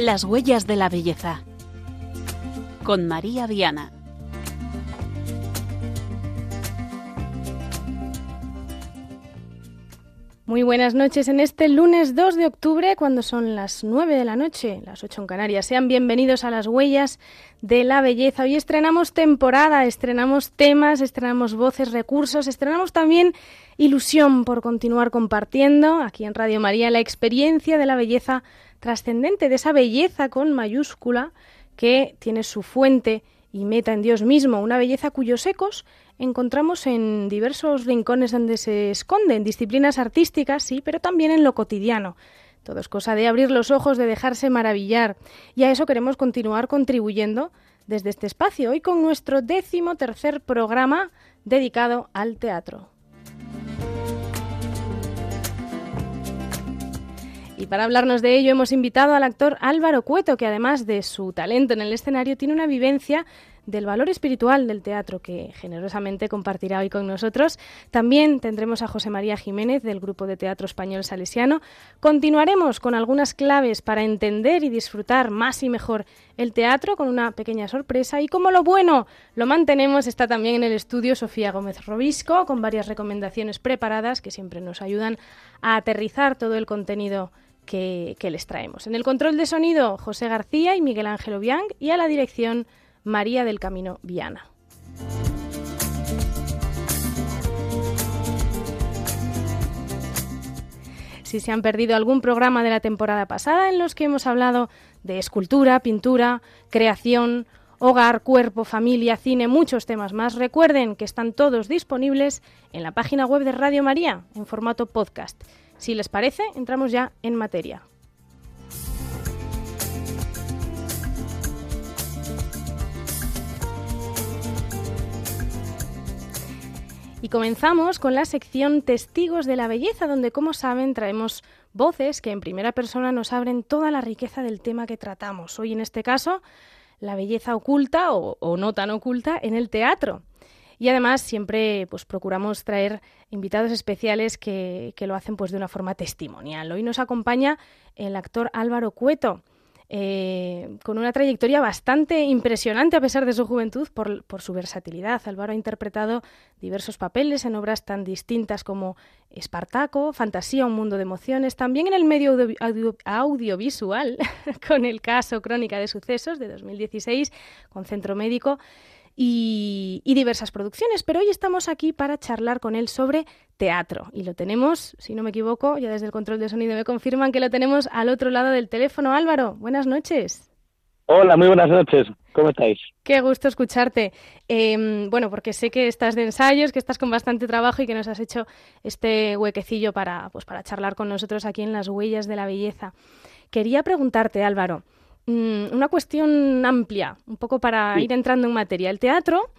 Las huellas de la belleza. Con María Viana. Muy buenas noches en este lunes 2 de octubre, cuando son las 9 de la noche, las 8 en Canarias. Sean bienvenidos a las huellas de la belleza. Hoy estrenamos temporada, estrenamos temas, estrenamos voces, recursos, estrenamos también ilusión por continuar compartiendo aquí en Radio María la experiencia de la belleza trascendente, de esa belleza con mayúscula que tiene su fuente y meta en Dios mismo, una belleza cuyos ecos encontramos en diversos rincones donde se esconden disciplinas artísticas, sí, pero también en lo cotidiano. Todo es cosa de abrir los ojos, de dejarse maravillar. Y a eso queremos continuar contribuyendo desde este espacio, hoy con nuestro décimo tercer programa dedicado al teatro. Y para hablarnos de ello hemos invitado al actor Álvaro Cueto, que además de su talento en el escenario, tiene una vivencia del valor espiritual del teatro que generosamente compartirá hoy con nosotros. También tendremos a José María Jiménez del Grupo de Teatro Español Salesiano. Continuaremos con algunas claves para entender y disfrutar más y mejor el teatro con una pequeña sorpresa y como lo bueno lo mantenemos está también en el estudio Sofía Gómez Robisco con varias recomendaciones preparadas que siempre nos ayudan a aterrizar todo el contenido que, les traemos. En el control de sonido, José García y Miguel Ángel Obiang, y a la dirección, María del Camino Viana. Si se han perdido algún programa de la temporada pasada en los que hemos hablado de escultura, pintura, creación, hogar, cuerpo, familia, cine, muchos temas más, recuerden que están todos disponibles en la página web de Radio María en formato podcast. Si les parece, entramos ya en materia. Y comenzamos con la sección Testigos de la Belleza, donde, como saben, traemos voces que en primera persona nos abren toda la riqueza del tema que tratamos. Hoy, en este caso, la belleza oculta o, no tan oculta en el teatro. Y además siempre pues, procuramos traer invitados especiales que, que, lo hacen pues, de una forma testimonial. Hoy nos acompaña el actor Álvaro Cueto. Eh, con una trayectoria bastante impresionante a pesar de su juventud por, por, su versatilidad. Álvaro ha interpretado diversos papeles en obras tan distintas como Espartaco, Fantasía, un mundo de emociones, también en el medio audio, audio, audiovisual, con el caso Crónica de Sucesos de 2016, con Centro Médico y, y, diversas producciones, pero hoy estamos aquí para charlar con él sobre teatro y lo tenemos, si no me equivoco, ya desde el control de sonido me confirman que lo tenemos al otro lado del teléfono. Álvaro, buenas noches. Hola, muy buenas noches. ¿Cómo estáis? Qué gusto escucharte. Eh, bueno, porque sé que estás de ensayos, que estás con bastante trabajo y que nos has hecho este huequecillo para, pues, para charlar con nosotros aquí en las huellas de la belleza. Quería preguntarte, Álvaro, una cuestión amplia, un poco para sí. ir entrando en materia. El teatro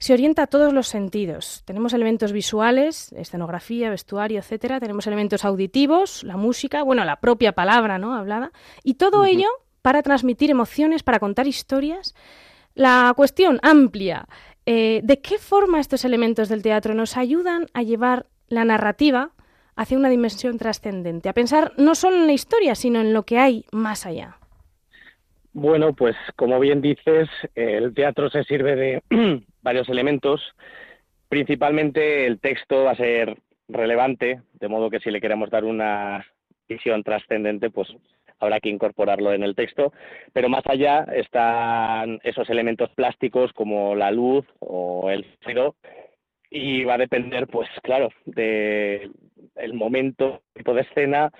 se orienta a todos los sentidos. Tenemos elementos visuales, escenografía, vestuario, etcétera. Tenemos elementos auditivos, la música, bueno, la propia palabra, ¿no? Hablada. Y todo uh -huh. ello para transmitir emociones, para contar historias. La cuestión amplia, eh, ¿de qué forma estos elementos del teatro nos ayudan a llevar la narrativa hacia una dimensión trascendente? A pensar no solo en la historia, sino en lo que hay más allá. Bueno, pues como bien dices, el teatro se sirve de varios elementos. Principalmente el texto va a ser relevante, de modo que si le queremos dar una visión trascendente, pues habrá que incorporarlo en el texto. Pero más allá están esos elementos plásticos como la luz o el sonido y va a depender, pues claro, de el momento, tipo de escena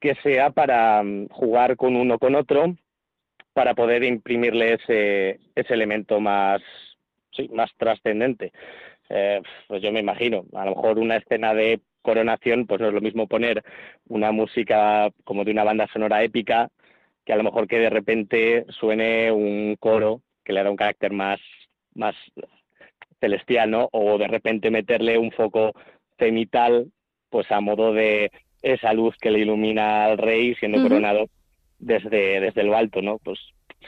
que sea para mm, jugar con uno con otro para poder imprimirle ese, ese elemento más, sí, más trascendente. Eh, pues yo me imagino, a lo mejor una escena de coronación, pues no es lo mismo poner una música como de una banda sonora épica, que a lo mejor que de repente suene un coro que le da un carácter más, más celestial, ¿no? O de repente meterle un foco cenital, pues a modo de esa luz que le ilumina al rey siendo uh -huh. coronado desde, desde lo alto, ¿no? Pues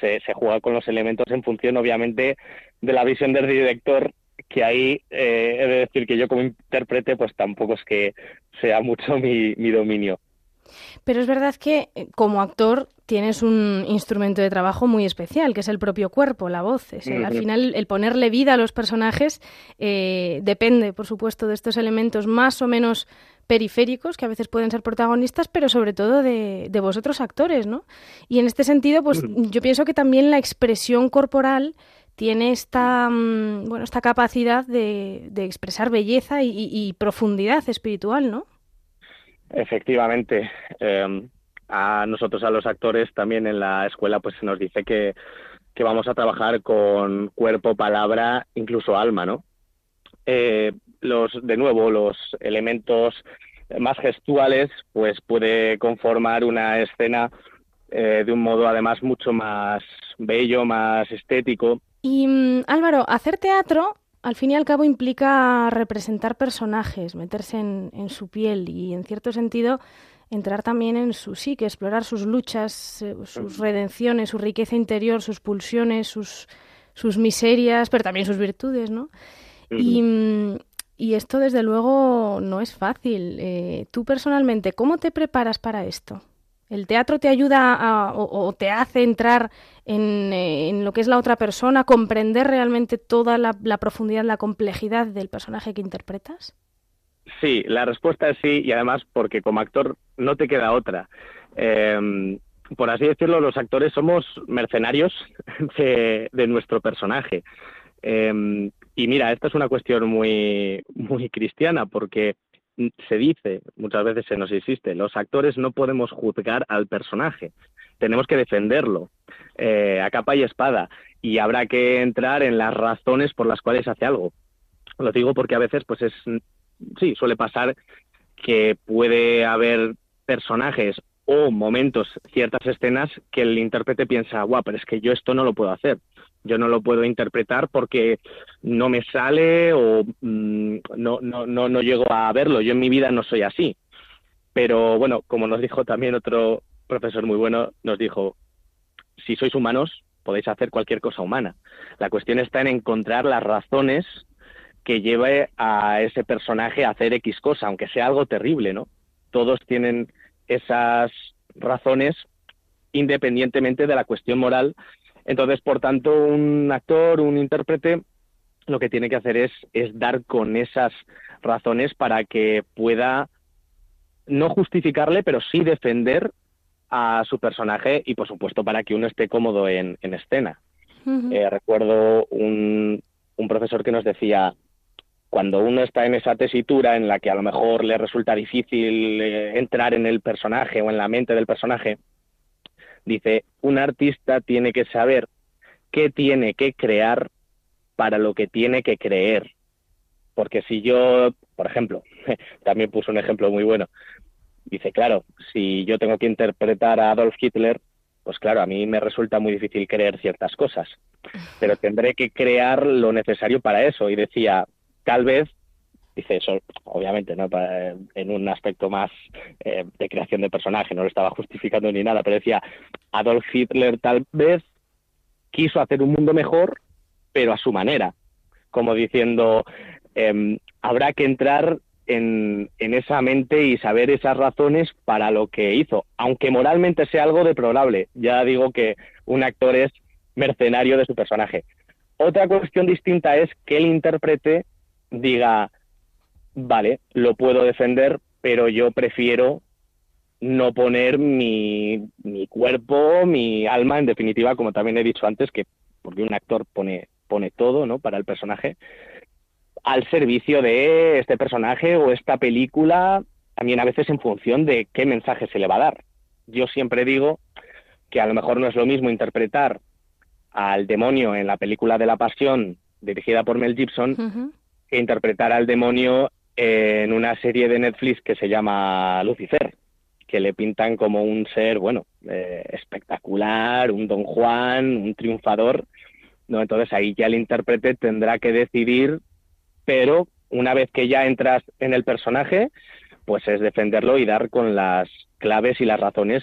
se, se, juega con los elementos en función, obviamente, de la visión del director, que ahí eh, he de decir que yo como intérprete, pues tampoco es que sea mucho mi, mi dominio. Pero es verdad que eh, como actor tienes un instrumento de trabajo muy especial, que es el propio cuerpo, la voz. Al final, el ponerle vida a los personajes eh, depende, por supuesto, de estos elementos más o menos periféricos, que a veces pueden ser protagonistas, pero sobre todo de, vosotros actores, ¿no? Y en este sentido, pues yo pienso que también la expresión corporal tiene esta, mm, bueno, esta capacidad de, expresar belleza y, profundidad espiritual, ¿no? Efectivamente. Em, a nosotros, a los actores, también en la escuela, pues se nos dice que, vamos a trabajar con cuerpo, palabra, incluso alma, ¿no? Eh, los, de nuevo, los elementos más gestuales, pues puede conformar una escena eh, de un modo además mucho más bello, más estético. Y mm, Álvaro, hacer teatro al fin y al cabo implica representar personajes, meterse en, en su piel y en cierto sentido entrar también en su psique, explorar sus luchas, eh, sus redenciones, su riqueza interior, sus pulsiones, sus, sus miserias, pero también sus virtudes, ¿no? y, y, esto, desde luego, no es fácil. Eh, tú personalmente, ¿cómo te preparas para esto? ¿El teatro te ayuda o, te hace entrar en, eh, en, lo que es la otra persona, comprender realmente toda la, la profundidad, la complejidad del personaje que interpretas? Sí, la respuesta es sí y además porque como actor no te queda otra. Em, por así decirlo, los actores somos mercenarios de, nuestro personaje. Em, y mira, esta es una cuestión muy, muy cristiana porque se dice, muchas veces se nos insiste, los actores no podemos juzgar al personaje, tenemos que defenderlo eh, a capa y espada y habrá que entrar en las razones por las cuales hace algo. Lo digo porque a veces pues es sí, suele pasar que puede haber personajes o momentos, ciertas escenas que el intérprete piensa, guau, pero es que yo esto no lo puedo hacer. Yo no lo puedo interpretar porque no me sale o mm, no, no, no, no llego a verlo. Yo en mi vida no soy así. Pero bueno, como nos dijo también otro profesor muy bueno, nos dijo, si sois humanos, podéis hacer cualquier cosa humana. La cuestión está en encontrar las razones que lleve a ese personaje a hacer X cosa, aunque sea algo terrible, ¿no? Todos tienen esas razones independientemente de la cuestión moral. Entonces, por tanto, un actor, un intérprete, lo que tiene que hacer es, es dar con esas razones para que pueda no justificarle, pero sí defender a su personaje y, por supuesto, para que uno esté cómodo en, escena. Eh, recuerdo un, un profesor que nos decía, cuando uno está en esa tesitura en la que a lo mejor le resulta difícil eh, entrar en el personaje o en la mente del personaje, dice, un artista tiene que saber qué tiene que crear para lo que tiene que creer. Porque si yo, por ejemplo, también puso un ejemplo muy bueno, dice, claro, si yo tengo que interpretar a Adolf Hitler, pues claro, a mí me resulta muy difícil creer ciertas cosas, pero tendré que crear lo necesario para eso. Y decía, tal vez, dice eso, obviamente, ¿no? en un aspecto más eh, de creación de personaje, no lo estaba justificando ni nada, pero decía, Adolf Hitler tal vez quiso hacer un mundo mejor, pero a su manera, como diciendo, em, habrá que entrar en, en, esa mente y saber esas razones para lo que hizo, aunque moralmente sea algo deplorable. Ya digo que un actor es mercenario de su personaje. Otra cuestión distinta es que él interprete diga, vale, lo puedo defender, pero yo prefiero no poner mi, mi cuerpo, mi alma, en definitiva, como también he dicho antes, que porque un actor pone, pone todo, ¿no? Para el personaje, al servicio de este personaje o esta película, también a veces en función de qué mensaje se le va a dar. Yo siempre digo que a lo mejor no es lo mismo interpretar al demonio en la película de la Pasión dirigida por Mel Gibson interpretar al demonio en una serie de Netflix que se llama Lucifer, que le pintan como un ser, bueno, eh, espectacular, un don Juan, un triunfador. ¿no? Entonces ahí ya el intérprete tendrá que decidir, pero una vez que ya entras en el personaje, pues es defenderlo y dar con las claves y las razones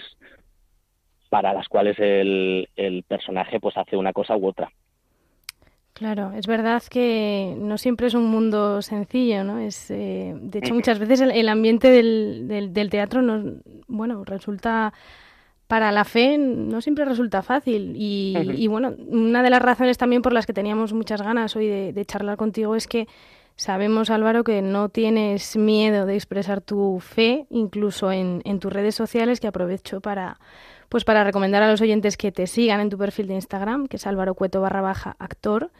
para las cuales el, el personaje pues hace una cosa u otra. Claro, es verdad que no siempre es un mundo sencillo, ¿no? Es, eh, de hecho, muchas veces el, ambiente del, del, teatro, nos, bueno, resulta para la fe no siempre resulta fácil. Y, bueno, una de las razones también por las que teníamos muchas ganas hoy de, charlar contigo es que sabemos, Álvaro, que no tienes miedo de expresar tu fe, incluso en, en tus redes sociales, que aprovecho para, pues para recomendar a los oyentes que te sigan en tu perfil de Instagram, que es Álvaro Cueto barra baja actor.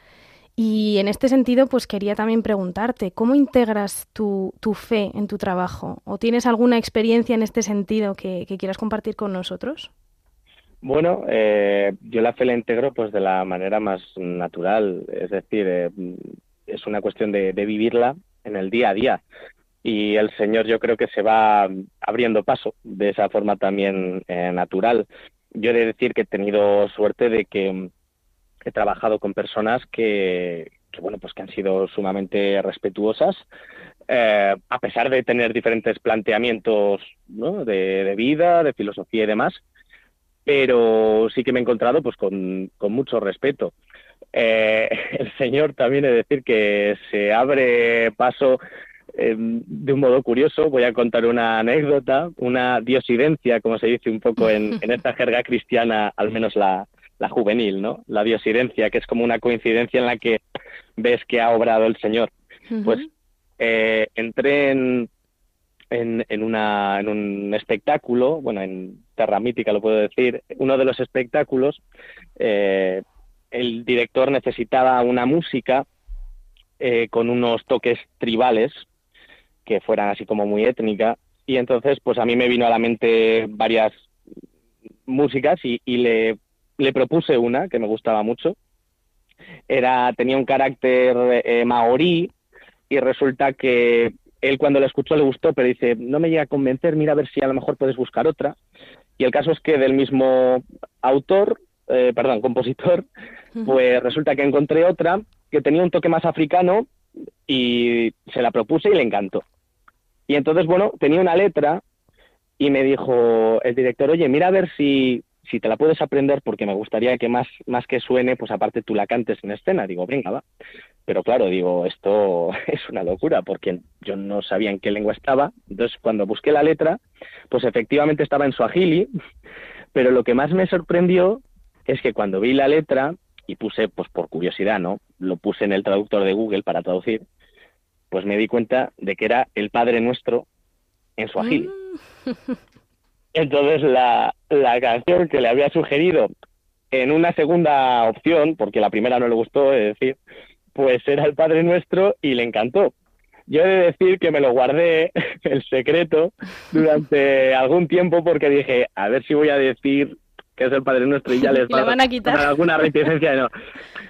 Y en este sentido, pues quería también preguntarte, ¿cómo integras tu, tu fe en tu trabajo? ¿O tienes alguna experiencia en este sentido que, quieras compartir con nosotros? Bueno, eh, yo la fe la integro pues de la manera más natural, es decir, eh, es una cuestión de, vivirla en el día a día y el Señor yo creo que se va abriendo paso de esa forma también eh, natural. Yo he de decir que he tenido suerte de que he trabajado con personas que, bueno, pues que han sido sumamente respetuosas, eh, a pesar de tener diferentes planteamientos de, vida, de filosofía y demás, pero sí que me he encontrado pues con, con mucho respeto. Eh, el Señor también he de decir que se abre paso Em, de un modo curioso, voy a contar una anécdota, una diosidencia, como se dice un poco en, esta jerga cristiana, al menos la, juvenil, ¿no? La diosidencia, que es como una coincidencia en la que ves que ha obrado el Señor. Pues eh, entré en, en, una, en un espectáculo, bueno, en Terra Mítica lo puedo decir, uno de los espectáculos, eh, el director necesitaba una música eh, con unos toques tribales, que fueran así como muy étnica. Y entonces, pues a mí me vino a la mente varias músicas y, le, le, propuse una que me gustaba mucho. Era, tenía un carácter eh, maorí y resulta que él cuando la escuchó le gustó, pero dice, no me llega a convencer, mira a ver si a lo mejor puedes buscar otra. Y el caso es que del mismo autor, eh, perdón, compositor, pues resulta que encontré otra que tenía un toque más africano y se la propuse y le encantó. Y entonces, bueno, tenía una letra y me dijo el director, oye, mira a ver si, si te la puedes aprender porque me gustaría que más, más que suene, pues aparte tú la cantes en escena. Digo, venga, va. Pero claro, digo, esto es una locura porque yo no sabía en qué lengua estaba. Entonces, cuando busqué la letra, pues efectivamente estaba en suajili, pero lo que más me sorprendió es que cuando vi la letra y puse, pues por curiosidad, ¿no? Lo puse en el traductor de Google para traducir pues me di cuenta de que era el Padre Nuestro en su Mm. Entonces la, la canción que le había sugerido en una segunda opción, porque la primera no le gustó, es decir, pues era el Padre Nuestro y le encantó. Yo he de decir que me lo guardé el secreto durante algún tiempo porque dije, a ver si voy a decir que es el Padre Nuestro y ya les van a quitar alguna reticencia. No.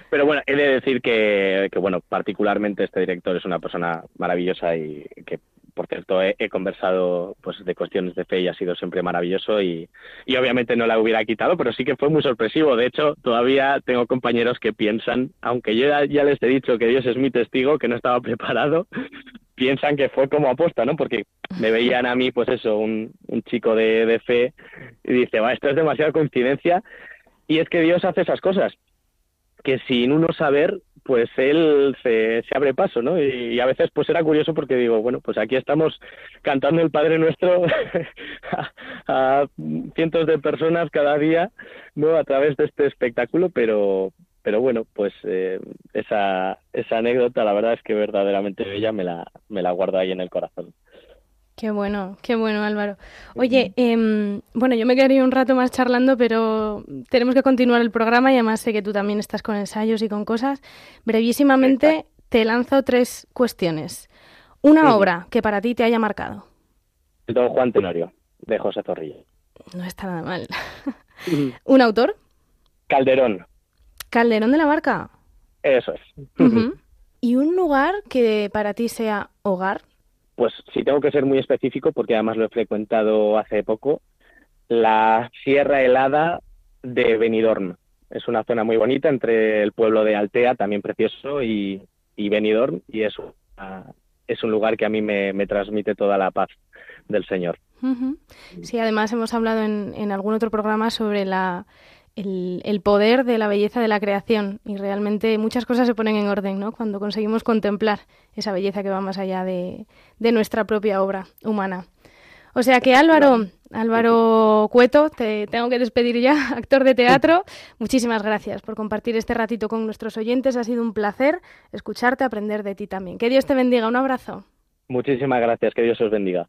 Pero bueno, he de decir que, que, bueno, particularmente este director es una persona maravillosa y que, por cierto, he, conversado pues de cuestiones de fe y ha sido siempre maravilloso y, y obviamente no la hubiera quitado, pero sí que fue muy sorpresivo. De hecho, todavía tengo compañeros que piensan, aunque yo ya, les he dicho que Dios es mi testigo, que no estaba preparado, piensan que fue como aposta, ¿no? Porque me veían a mí, pues eso, un, un chico de, de fe y dice, va, esto es demasiada coincidencia. Y es que Dios hace esas cosas que sin uno saber, pues él se, abre paso, ¿no? Y, a veces pues era curioso porque digo, bueno, pues aquí estamos cantando el Padre Nuestro a, cientos de personas cada día, ¿no? A través de este espectáculo, pero pero bueno, pues eh, esa, esa anécdota la verdad es que verdaderamente bella me la, me la guardo ahí en el corazón. Qué bueno, qué bueno Álvaro. Oye, em, bueno, yo me quedaría un rato más charlando, pero tenemos que continuar el programa y además sé que tú también estás con ensayos y con cosas. Brevísimamente te lanzo tres cuestiones. Una obra que para ti te haya marcado. Don Juan Tenorio, de José Zorrilla. No está nada mal. ¿Un autor? Calderón. Calderón de la Barca. Eso es. ¿Y un lugar que para ti sea hogar? Pues sí tengo que ser muy específico porque además lo he frecuentado hace poco, la Sierra Helada de Benidorm. Es una zona muy bonita entre el pueblo de Altea, también precioso, y, y Benidorm, y es, es un lugar que a mí me, transmite toda la paz del Señor. Sí, además hemos hablado en algún otro programa sobre la el, poder de la belleza de la creación y realmente muchas cosas se ponen en orden ¿no? cuando conseguimos contemplar esa belleza que va más allá de, de nuestra propia obra humana. O sea que Álvaro, Álvaro Cueto, te tengo que despedir ya, actor de teatro. Muchísimas gracias por compartir este ratito con nuestros oyentes. Ha sido un placer escucharte, aprender de ti también. Que Dios te bendiga. Un abrazo. Muchísimas gracias. Que Dios os bendiga.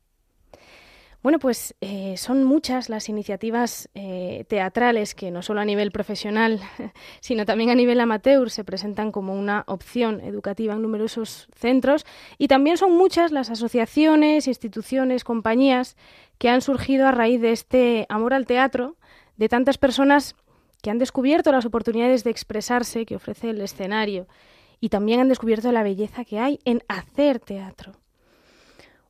Bueno, pues eh, son muchas las iniciativas eh, teatrales que no solo a nivel profesional, sino también a nivel amateur se presentan como una opción educativa en numerosos centros y también son muchas las asociaciones, instituciones, compañías que han surgido a raíz de este amor al teatro de tantas personas que han descubierto las oportunidades de expresarse que ofrece el escenario y también han descubierto la belleza que hay en hacer teatro.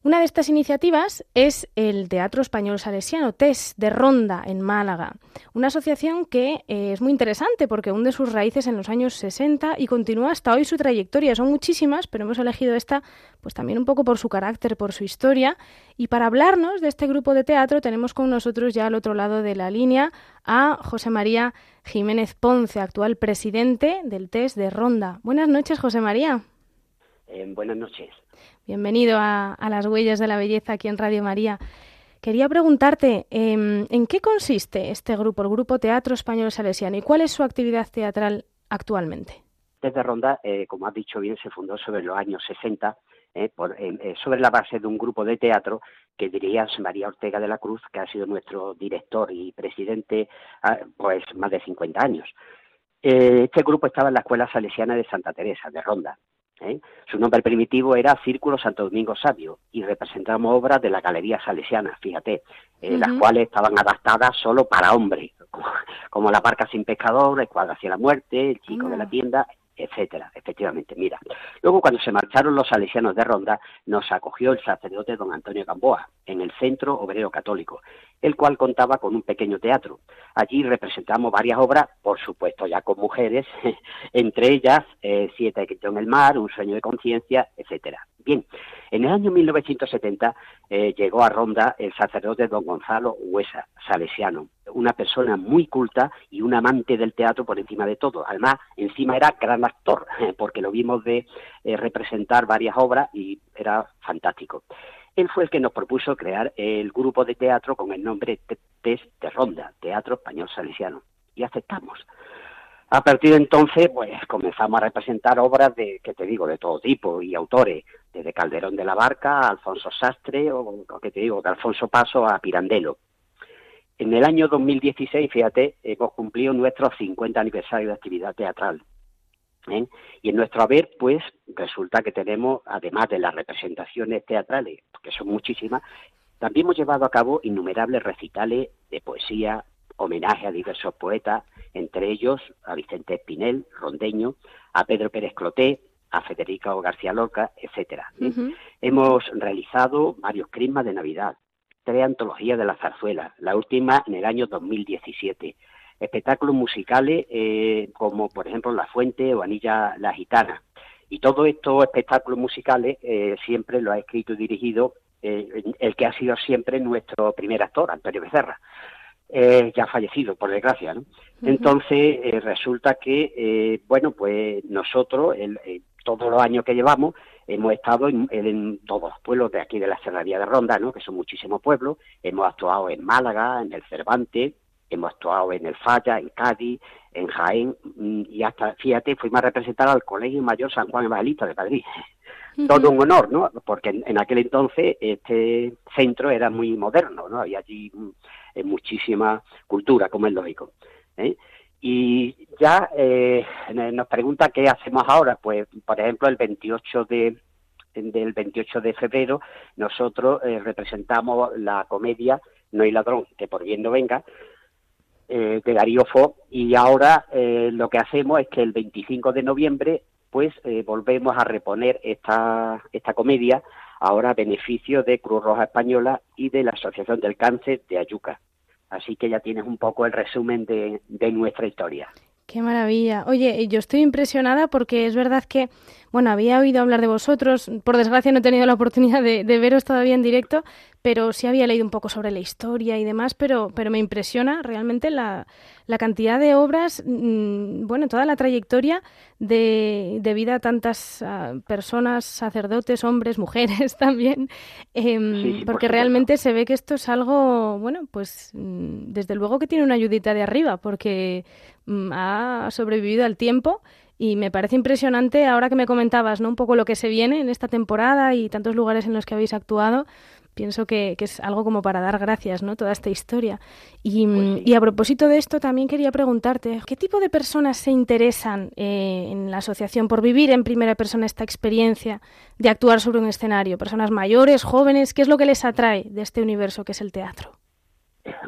Una de estas iniciativas es el Teatro Español Salesiano, TES, de Ronda, en Málaga. Una asociación que eh, es muy interesante porque hunde sus raíces en los años 60 y continúa hasta hoy su trayectoria. Son muchísimas, pero hemos elegido esta pues también un poco por su carácter, por su historia. Y para hablarnos de este grupo de teatro tenemos con nosotros ya al otro lado de la línea a José María Jiménez Ponce, actual presidente del TES de Ronda. Buenas noches, José María. Eh, buenas noches. Bienvenido a, las huellas de la belleza aquí en Radio María. Quería preguntarte, em, ¿en qué consiste este grupo, el Grupo Teatro Español Salesiano, y cuál es su actividad teatral actualmente? Desde Ronda, eh, como has dicho bien, se fundó sobre los años 60, eh, eh, sobre la base de un grupo de teatro que diría María Ortega de la Cruz, que ha sido nuestro director y presidente ah, pues más de 50 años. este grupo estaba en la Escuela Salesiana de Santa Teresa, de Ronda, ¿eh? Su nombre primitivo era Círculo Santo Domingo Sabio y representamos obras de la Galería Salesiana, fíjate, eh, las cuales estaban adaptadas solo para hombres, como, La Barca sin Pescador, Escuadra hacia la Muerte, El Chico de la Tienda, etcétera, efectivamente. Mira, luego cuando se marcharon los salesianos de Ronda, nos acogió el sacerdote don Antonio Gamboa en el Centro Obrero Católico, el cual contaba con un pequeño teatro. Allí representamos varias obras, por supuesto ya con mujeres, entre ellas eh, Siete que en el mar, Un sueño de conciencia, etcétera. Bien, en el año 1970 eh, llegó a Ronda el sacerdote don Gonzalo Huesa, salesiano, una persona muy culta y un amante del teatro por encima de todo. Además, encima era gran actor, porque lo vimos de eh, representar varias obras y era fantástico. Él fue el que nos propuso crear el grupo de teatro con el nombre Test de Ronda, Teatro Español Salesiano, y aceptamos. A partir de entonces, pues comenzamos a representar obras de, que te digo, de todo tipo y autores, desde Calderón de la Barca a Alfonso Sastre o, que te digo, de Alfonso Paso a Pirandello. En el año 2016, fíjate, hemos cumplido nuestro 50 aniversario de actividad teatral. ¿eh? Y en nuestro haber, pues, resulta que tenemos, además de las representaciones teatrales, que son muchísimas, también hemos llevado a cabo innumerables recitales de poesía, homenaje a diversos poetas, entre ellos a Vicente Espinel, rondeño, a Pedro Pérez Cloté, a Federico García Lorca, etcétera. Hemos realizado varios crismas de Navidad, tres antologías de la zarzuela, la última en el año 2017, espectáculos musicales eh, como por ejemplo La Fuente o Anilla La Gitana. Y todos estos espectáculos musicales eh, siempre lo ha escrito y dirigido eh, el que ha sido siempre nuestro primer actor, Antonio Becerra. Eh, ya fallecido, por desgracia, ¿no? Entonces, eh, resulta que, eh, bueno, pues nosotros, todos los años que llevamos, hemos estado en, todos los pueblos de aquí de la Cerradía de Ronda, ¿no? Que son muchísimos pueblos. Hemos actuado en Málaga, en el Cervantes, hemos actuado en el Falla, en Cádiz, en Jaén, mm, y hasta, fíjate, fuimos a representar al Colegio Mayor San Juan Evangelista de Madrid. Todo un honor, ¿no? Porque en, aquel entonces este centro era muy moderno, ¿no? Había allí mm, muchísima cultura, como es lógico. ¿eh? Y ya eh, nos pregunta qué hacemos ahora. Pues, por ejemplo, el 28 de del 28 de febrero nosotros eh, representamos la comedia No hay ladrón que por bien no venga de Darío Fo y ahora lo que hacemos es que el 25 de noviembre pues volvemos a reponer esta, esta comedia ahora beneficio de Cruz Roja Española y de la Asociación del Cáncer de Ayuca. Así que ya tienes un poco el resumen de, nuestra historia. Qué maravilla. Oye, yo estoy impresionada porque es verdad que, bueno, había oído hablar de vosotros, por desgracia no he tenido la oportunidad de, veros todavía en directo, pero sí había leído un poco sobre la historia y demás, pero, pero me impresiona realmente la, la cantidad de obras, mm, bueno, toda la trayectoria de, de vida a tantas ah, personas, sacerdotes, hombres, mujeres también, em, porque realmente se ve que esto es algo, bueno, pues mm, desde luego que tiene una ayudita de arriba, porque mm, ha sobrevivido al tiempo y me parece impresionante ahora que me comentabas, ¿no? Un poco lo que se viene en esta temporada y tantos lugares en los que habéis actuado pienso que, es algo como para dar gracias, ¿no? Toda esta historia. Y, pues a propósito de esto, también quería preguntarte, ¿qué tipo de personas se interesan eh, en la asociación por vivir en primera persona esta experiencia de actuar sobre un escenario? ¿Personas mayores, jóvenes? ¿Qué es lo que les atrae de este universo que es el teatro?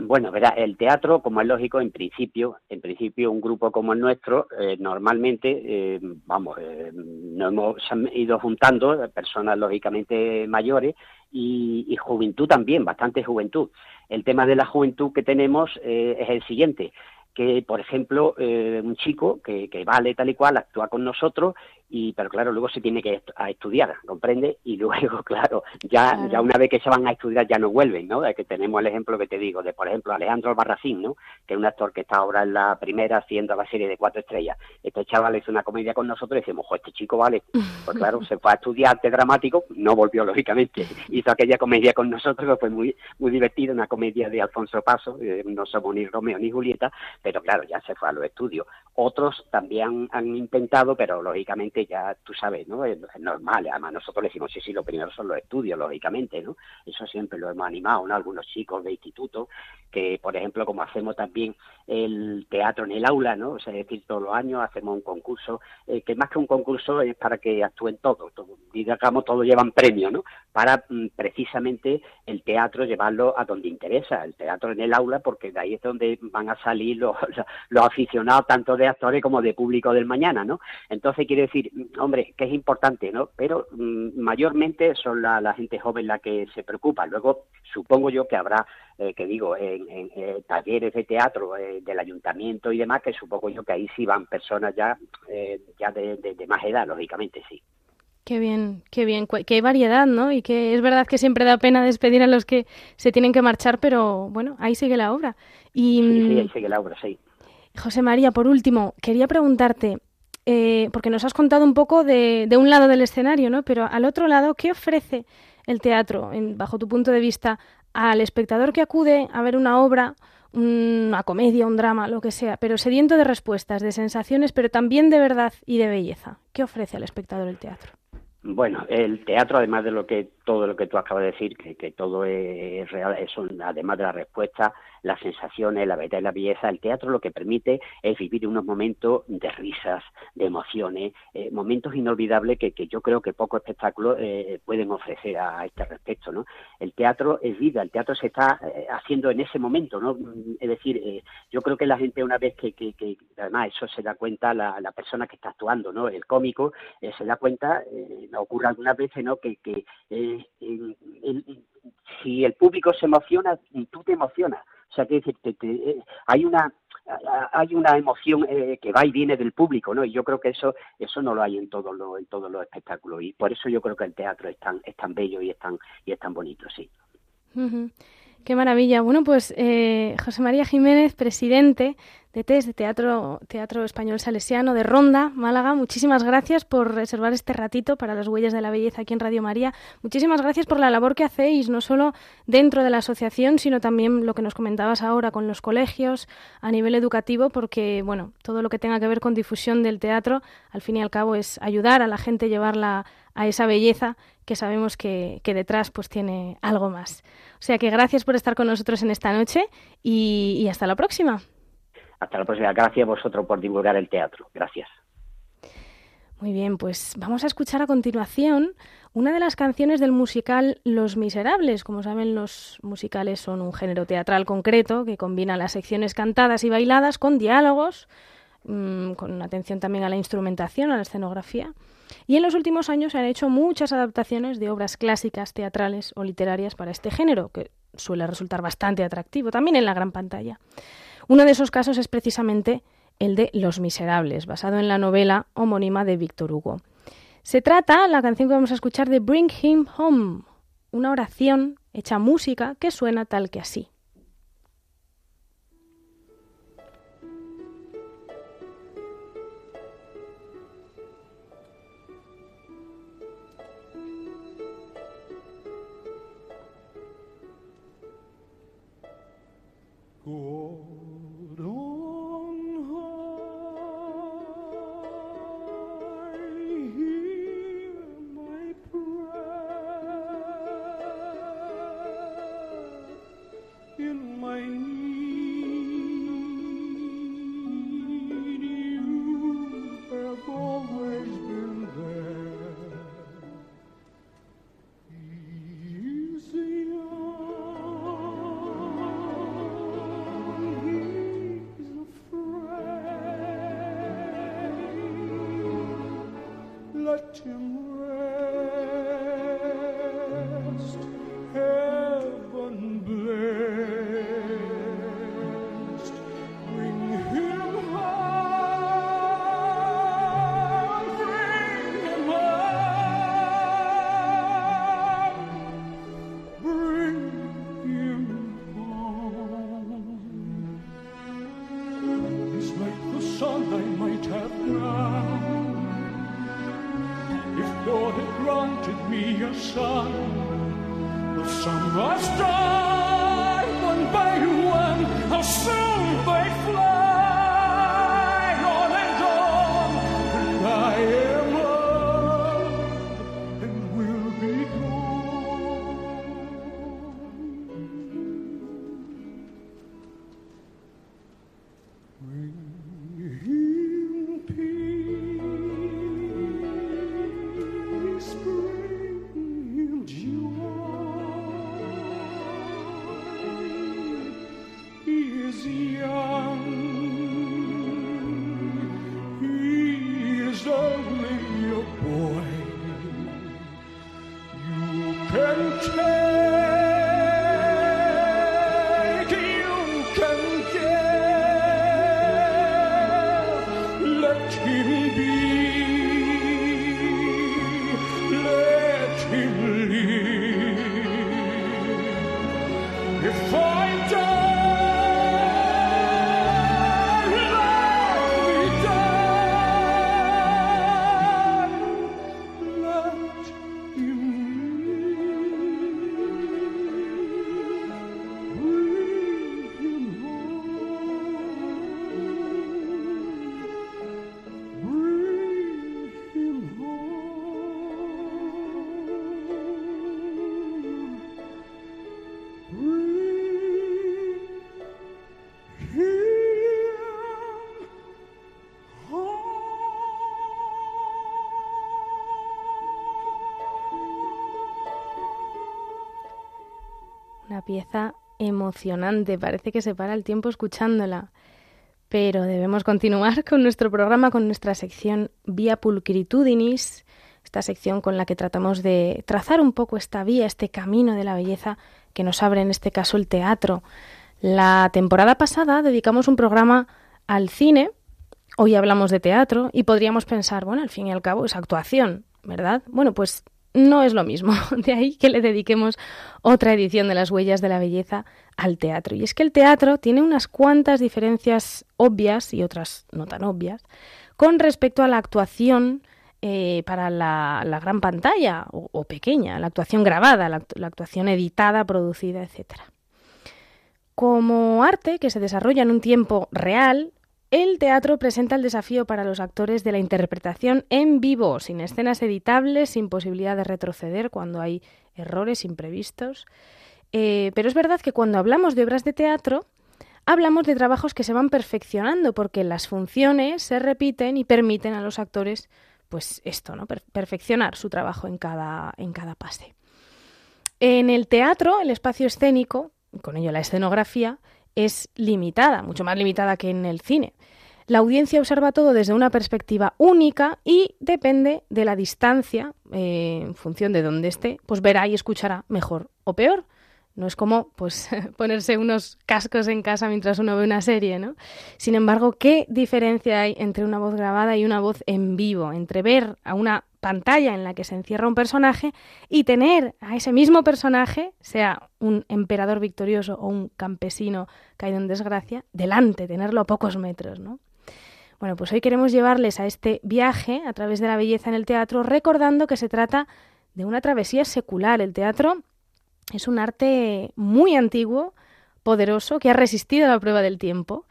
Bueno, verá, el teatro, como es lógico, en principio, en principio un grupo como el nuestro, eh, normalmente, eh, vamos, eh, nos hemos ido juntando personas lógicamente mayores y, juventud también, bastante juventud. El tema de la juventud que tenemos es el siguiente, que, por ejemplo, un chico que, que vale tal y cual actúa con nosotros y pero claro luego se tiene que a estudiar comprende y luego claro ya ya una vez que se van a estudiar ya no vuelven no que tenemos el ejemplo que te digo de por ejemplo Alejandro Albarracín no que es un actor que está ahora en la primera haciendo la serie de cuatro estrellas. Este chaval hizo una comedia con nosotros y decimos este chico vale pues claro se fue a estudiar arte dramático no volvió lógicamente. Hizo aquella comedia con nosotros que fue muy muy divertida una comedia de Alfonso Paso eh, no somos ni Romeo ni Julieta pero claro ya se fue a los estudios. Otros también han intentado pero lógicamente ya tú sabes, ¿no? Es, normal, además nosotros le decimos, sí, sí, lo primero son los estudios, lógicamente, ¿no? Eso siempre lo hemos animado, ¿no? Algunos chicos de instituto, que por ejemplo, como hacemos también el teatro en el aula, ¿no? O sea, es decir, todos los años hacemos un concurso, eh, que más que un concurso es para que actúen todos, todo, digamos, todos llevan premio, ¿no? Para mm, precisamente el teatro llevarlo a donde interesa, el teatro en el aula, porque de ahí es donde van a salir los, los aficionados tanto de actores como de público del mañana, ¿no? Entonces quiere decir, hombre, que es importante, ¿no? Pero mm, mayormente son la, gente joven la que se preocupa. Luego, supongo yo que habrá, eh, que digo, en, eh, talleres de teatro eh, del ayuntamiento y demás, que supongo yo que ahí sí van personas ya, ya de, más edad, lógicamente, sí. Qué bien, qué bien, qué variedad, ¿no? Y que es verdad que siempre da pena despedir a los que se tienen que marchar, pero bueno, ahí sigue la obra. Y, sí, sí, ahí sigue la obra, sí. José María, por último, quería preguntarte, eh, porque nos has contado un poco de, un lado del escenario, ¿no? Pero al otro lado, ¿qué ofrece el teatro, bajo tu punto de vista, al espectador que acude a ver una obra, una comedia, un drama, lo que sea, pero sediento de respuestas, de sensaciones, pero también de verdad y de belleza? ¿Qué ofrece al espectador el teatro? Bueno, el teatro, además de lo que todo lo que tú acabas de decir, que, que todo es real, eso, además de la respuesta, las sensaciones, la verdad y la belleza, el teatro lo que permite es vivir unos momentos de risas, de emociones, eh, momentos inolvidables que, que, yo creo que pocos espectáculos eh, pueden ofrecer a, este respecto, ¿no? El teatro es vida, el teatro se está eh, haciendo en ese momento, ¿no? Es decir, yo creo que la gente una vez que, que, que además eso se da cuenta la, la, persona que está actuando, ¿no? El cómico se da cuenta, ocurre algunas veces, ¿no? Que, que si el público se emociona, tú te emocionas. O sea, que eh, hay una hay una emoción eh, que va y viene del público, ¿no? Y yo creo que eso eso no lo hay en todos los en todos los espectáculos y por eso yo creo que el teatro es tan es tan bello y es tan y es tan bonito, sí. Qué maravilla. Bueno, pues eh, José María Jiménez, presidente de de Teatro, Teatro Español Salesiano de Ronda, Málaga, muchísimas gracias por reservar este ratito para las huellas de la belleza aquí en Radio María. Muchísimas gracias por la labor que hacéis, no solo dentro de la asociación, sino también lo que nos comentabas ahora con los colegios a nivel educativo, porque, bueno, todo lo que tenga que ver con difusión del teatro, al fin y al cabo, es ayudar a la gente a llevarla a esa belleza que sabemos que, detrás pues tiene algo más. O sea que gracias por estar con nosotros en esta noche y, hasta la próxima. Hasta la próxima. Gracias a vosotros por divulgar el teatro. Gracias. Muy bien, pues vamos a escuchar a continuación una de las canciones del musical Los Miserables. Como saben, los musicales son un género teatral concreto que combina las secciones cantadas y bailadas con diálogos, mm, con atención también a la instrumentación, a la escenografía. Y en los últimos años se han hecho muchas adaptaciones de obras clásicas, teatrales o literarias para este género, que suele resultar bastante atractivo también en la gran pantalla. Uno de esos casos es precisamente el de Los Miserables, basado en la novela homónima de Víctor Hugo. Se trata, la canción que vamos a escuchar, de Bring Him Home, una oración hecha música que suena tal que así. Pieza emocionante, parece que se para el tiempo escuchándola. Pero debemos continuar con nuestro programa, con nuestra sección Vía Pulcritudinis, esta sección con la que tratamos de trazar un poco esta vía, este camino de la belleza que nos abre en este caso el teatro. La temporada pasada dedicamos un programa al cine, hoy hablamos de teatro y podríamos pensar, bueno, al fin y al cabo es actuación, ¿verdad? Bueno, pues no es lo mismo. De ahí que le dediquemos otra edición de las huellas de la belleza al teatro. Y es que el teatro tiene unas cuantas diferencias obvias y otras no tan obvias con respecto a la actuación eh, para la, gran pantalla o, pequeña, la actuación grabada, la, la actuación editada, producida, etc. Como arte que se desarrolla en un tiempo real, el teatro presenta el desafío para los actores de la interpretación en vivo, sin escenas editables, sin posibilidad de retroceder cuando hay errores imprevistos. Eh, pero es verdad que cuando hablamos de obras de teatro, hablamos de trabajos que se van perfeccionando porque las funciones se repiten y permiten a los actores, pues esto, ¿no? perfeccionar su trabajo en cada, en cada pase. En el teatro, el espacio escénico, con ello la escenografía, es limitada, mucho más limitada que en el cine. La audiencia observa todo desde una perspectiva única y depende de la distancia, eh, en función de dónde esté, pues verá y escuchará mejor o peor. No es como pues ponerse unos cascos en casa mientras uno ve una serie, ¿no? Sin embargo, ¿qué diferencia hay entre una voz grabada y una voz en vivo? Entre ver a una pantalla en la que se encierra un personaje y tener a ese mismo personaje, sea un emperador victorioso o un campesino caído en desgracia, delante, tenerlo a pocos metros, ¿no? Bueno, pues hoy queremos llevarles a este viaje a través de la belleza en el teatro, recordando que se trata de una travesía secular. El teatro es un arte muy antiguo, poderoso, que ha resistido a la prueba del tiempo,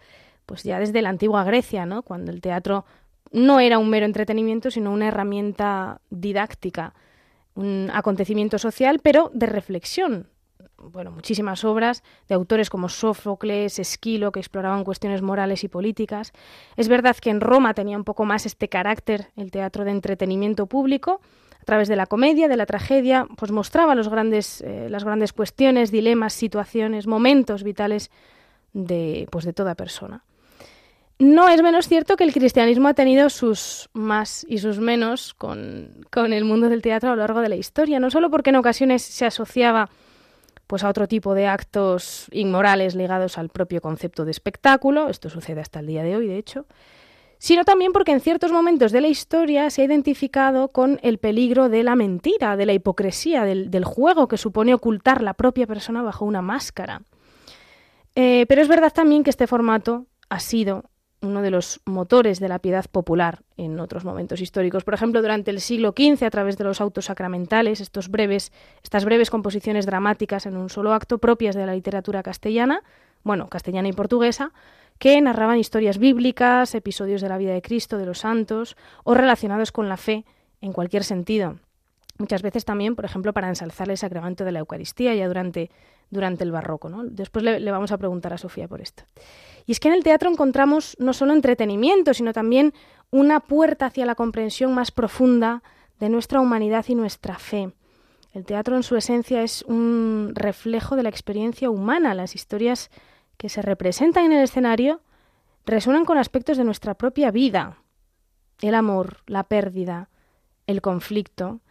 pues ya desde la antigua Grecia, ¿no? Cuando el teatro no era un mero entretenimiento, sino una herramienta didáctica, un acontecimiento social, pero de reflexión. Bueno, muchísimas obras de autores como Sófocles, Esquilo, que exploraban cuestiones morales y políticas. Es verdad que en Roma tenía un poco más este carácter el teatro de entretenimiento público, a través de la comedia, de la tragedia, pues mostraba los grandes, eh, las grandes cuestiones, dilemas, situaciones, momentos vitales de, pues de toda persona. No es menos cierto que el cristianismo ha tenido sus más y sus menos con, con, el mundo del teatro a lo largo de la historia, no solo porque en ocasiones se asociaba pues a otro tipo de actos inmorales ligados al propio concepto de espectáculo, esto sucede hasta el día de hoy, de hecho, sino también porque en ciertos momentos de la historia se ha identificado con el peligro de la mentira, de la hipocresía, del, juego que supone ocultar la propia persona bajo una máscara. Eh, pero es verdad también que este formato ha sido uno de los motores de la piedad popular en otros momentos históricos. Por ejemplo, durante el siglo XV, a través de los autos sacramentales, estos breves, estas breves composiciones dramáticas en un solo acto propias de la literatura castellana, bueno, castellana y portuguesa, que narraban historias bíblicas, episodios de la vida de Cristo, de los santos, o relacionados con la fe en cualquier sentido. Muchas veces también, por ejemplo, para ensalzar el sacramento de la Eucaristía ya durante, durante el barroco. ¿no? Después le, le vamos a preguntar a Sofía por esto. Y es que en el teatro encontramos no solo entretenimiento, sino también una puerta hacia la comprensión más profunda de nuestra humanidad y nuestra fe. El teatro en su esencia es un reflejo de la experiencia humana. Las historias que se representan en el escenario resuenan con aspectos de nuestra propia vida. El amor, la pérdida, el conflicto,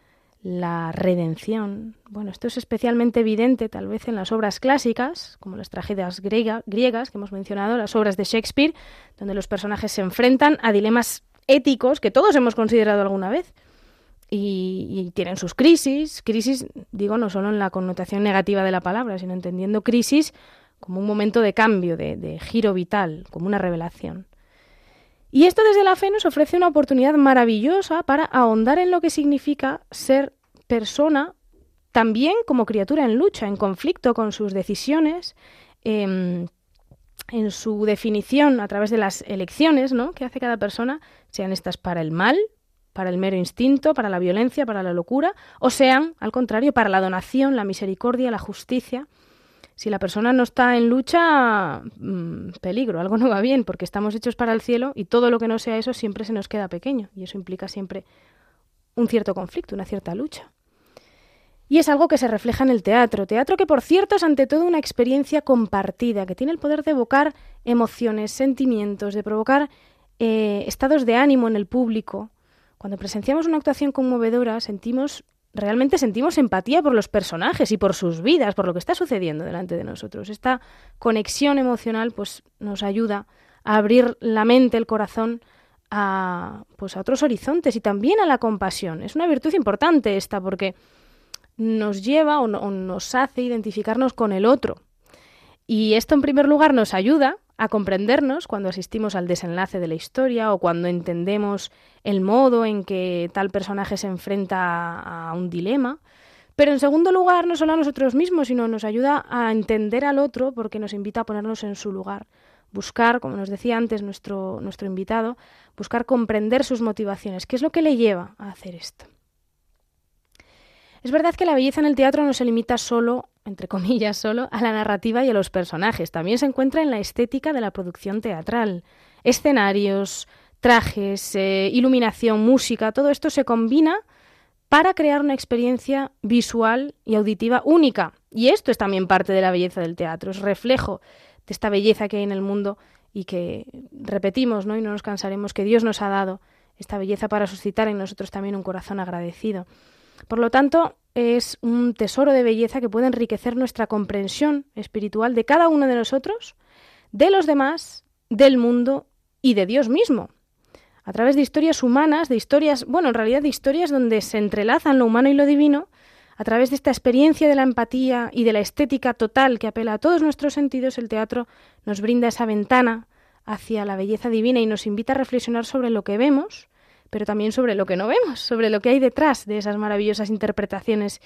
la redención. Bueno, esto es especialmente evidente tal vez en las obras clásicas, como las tragedias griegas que hemos mencionado, las obras de Shakespeare, donde los personajes se enfrentan a dilemas éticos que todos hemos considerado alguna vez. Y, y, tienen sus crisis, crisis, digo, no solo en la connotación negativa de la palabra, sino entendiendo crisis como un momento de cambio, de, giro vital, como una revelación. Y esto desde la fe nos ofrece una oportunidad maravillosa para ahondar en lo que significa ser persona, también como criatura en lucha, en conflicto con sus decisiones, em, en su definición a través de las elecciones ¿no? que hace cada persona, sean estas para el mal, para el mero instinto, para la violencia, para la locura, o sean, al contrario, para la donación, la misericordia, la justicia. Si la persona no está en lucha, mmm, peligro, algo no va bien, porque estamos hechos para el cielo y todo lo que no sea eso siempre se nos queda pequeño y eso implica siempre un cierto conflicto, una cierta lucha. Y es algo que se refleja en el teatro. Teatro que, por cierto, es ante todo una experiencia compartida, que tiene el poder de evocar emociones, sentimientos, de provocar eh, estados de ánimo en el público. Cuando presenciamos una actuación conmovedora, sentimos realmente sentimos empatía por los personajes y por sus vidas, por lo que está sucediendo delante de nosotros. Esta conexión emocional pues nos ayuda a abrir la mente, el corazón a pues a otros horizontes y también a la compasión. Es una virtud importante esta porque nos lleva o, o nos hace identificarnos con el otro. Y esto en primer lugar nos ayuda a comprendernos cuando asistimos al desenlace de la historia o cuando entendemos el modo en que tal personaje se enfrenta a un dilema. Pero en segundo lugar, no solo a nosotros mismos, sino nos ayuda a entender al otro porque nos invita a ponernos en su lugar. Buscar, como nos decía antes nuestro, nuestro invitado, buscar comprender sus motivaciones. ¿Qué es lo que le lleva a hacer esto? Es verdad que la belleza en el teatro no se limita solo, entre comillas, solo a la narrativa y a los personajes. También se encuentra en la estética de la producción teatral. Escenarios, trajes, eh, iluminación, música, todo esto se combina para crear una experiencia visual y auditiva única. Y esto es también parte de la belleza del teatro, es reflejo de esta belleza que hay en el mundo y que repetimos, ¿no? Y no nos cansaremos que Dios nos ha dado esta belleza para suscitar en nosotros también un corazón agradecido. Por lo tanto, es un tesoro de belleza que puede enriquecer nuestra comprensión espiritual de cada uno de nosotros, de los demás, del mundo y de Dios mismo. A través de historias humanas, de historias, bueno, en realidad de historias donde se entrelazan lo humano y lo divino, a través de esta experiencia de la empatía y de la estética total que apela a todos nuestros sentidos, el teatro nos brinda esa ventana hacia la belleza divina y nos invita a reflexionar sobre lo que vemos, pero también sobre lo que no vemos, sobre lo que hay detrás de esas maravillosas interpretaciones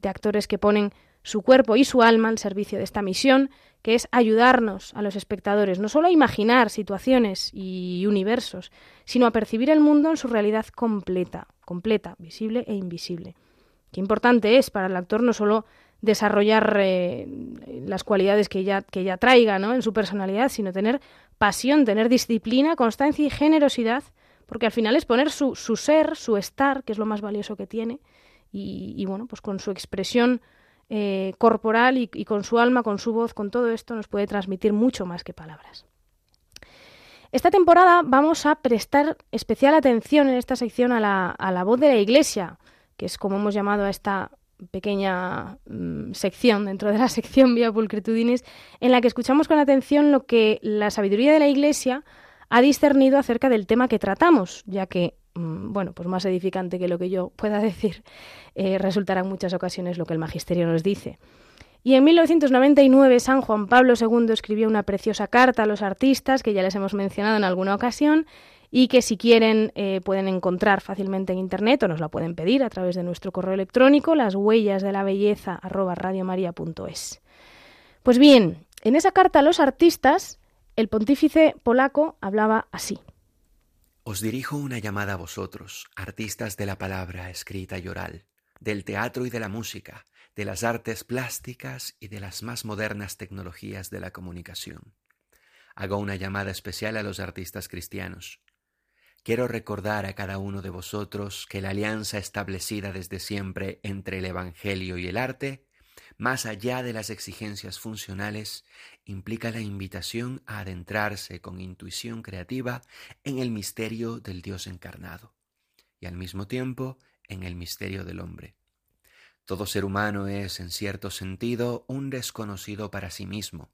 de actores que ponen su cuerpo y su alma al servicio de esta misión, que es ayudarnos a los espectadores no solo a imaginar situaciones y universos, sino a percibir el mundo en su realidad completa, completa, visible e invisible. Qué importante es para el actor no solo desarrollar eh, las cualidades que ya, que ya traiga ¿no? en su personalidad, sino tener pasión, tener disciplina, constancia y generosidad, porque al final es poner su, ser, su estar, que es lo más valioso que tiene, y, bueno, pues con su expresión eh, corporal y, con su alma, con su voz, con todo esto, nos puede transmitir mucho más que palabras. Esta temporada vamos a prestar especial atención en esta sección a la, a la voz de la Iglesia, que es como hemos llamado a esta pequeña mm, sección dentro de la sección Vía Pulcritudinis, en la que escuchamos con atención lo que la sabiduría de la Iglesia ha discernido acerca del tema que tratamos, ya que, mm, bueno, pues más edificante que lo que yo pueda decir, eh, resultará en muchas ocasiones lo que el Magisterio nos dice. Y en 1999 San Juan Pablo II escribió una preciosa carta a los artistas, que ya les hemos mencionado en alguna ocasión, y que si quieren eh, pueden encontrar fácilmente en internet o nos la pueden pedir a través de nuestro correo electrónico, las huellas de la belleza Pues bien, en esa carta a los artistas, el pontífice polaco hablaba así. Os dirijo una llamada a vosotros, artistas de la palabra escrita y oral, del teatro y de la música, de las artes plásticas y de las más modernas tecnologías de la comunicación. Hago una llamada especial a los artistas cristianos, Quiero recordar a cada uno de vosotros que la alianza establecida desde siempre entre el Evangelio y el arte, más allá de las exigencias funcionales, implica la invitación a adentrarse con intuición creativa en el misterio del Dios encarnado y al mismo tiempo en el misterio del hombre. Todo ser humano es, en cierto sentido, un desconocido para sí mismo.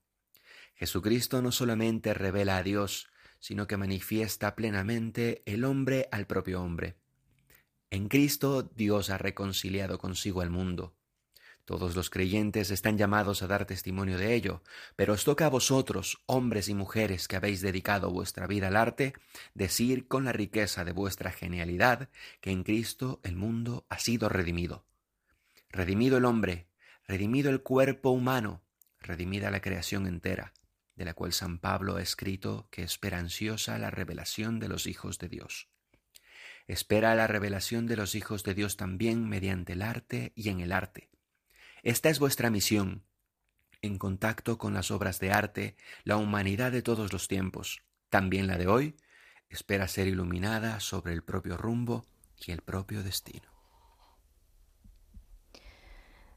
Jesucristo no solamente revela a Dios, sino que manifiesta plenamente el hombre al propio hombre. En Cristo Dios ha reconciliado consigo al mundo. Todos los creyentes están llamados a dar testimonio de ello, pero os toca a vosotros, hombres y mujeres que habéis dedicado vuestra vida al arte, decir con la riqueza de vuestra genialidad que en Cristo el mundo ha sido redimido. Redimido el hombre, redimido el cuerpo humano, redimida la creación entera de la cual San Pablo ha escrito que espera ansiosa la revelación de los hijos de Dios. Espera la revelación de los hijos de Dios también mediante el arte y en el arte. Esta es vuestra misión. En contacto con las obras de arte, la humanidad de todos los tiempos, también la de hoy, espera ser iluminada sobre el propio rumbo y el propio destino.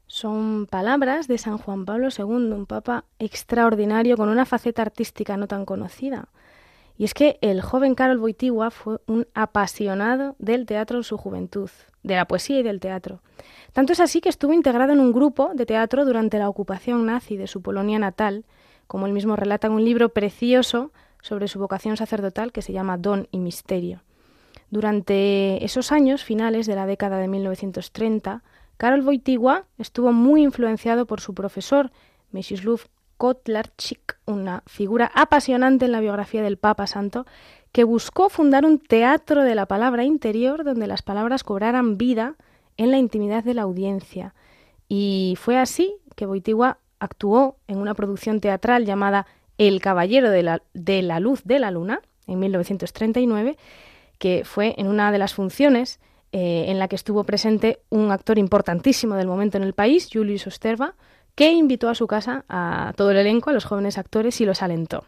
Son palabras de San Juan Pablo II, un papa extraordinario con una faceta artística no tan conocida. Y es que el joven Karol Wojtyła fue un apasionado del teatro en su juventud, de la poesía y del teatro. Tanto es así que estuvo integrado en un grupo de teatro durante la ocupación nazi de su Polonia natal, como él mismo relata en un libro precioso sobre su vocación sacerdotal que se llama Don y Misterio. Durante esos años finales de la década de 1930, Karol Wojtyła estuvo muy influenciado por su profesor, Mieczysław Kotlarczyk, una figura apasionante en la biografía del Papa Santo, que buscó fundar un teatro de la palabra interior donde las palabras cobraran vida en la intimidad de la audiencia. Y fue así que Wojtyła actuó en una producción teatral llamada El Caballero de la, de la Luz de la Luna, en 1939, que fue en una de las funciones eh, en la que estuvo presente un actor importantísimo del momento en el país, Julius Osterva, que invitó a su casa a todo el elenco, a los jóvenes actores, y los alentó.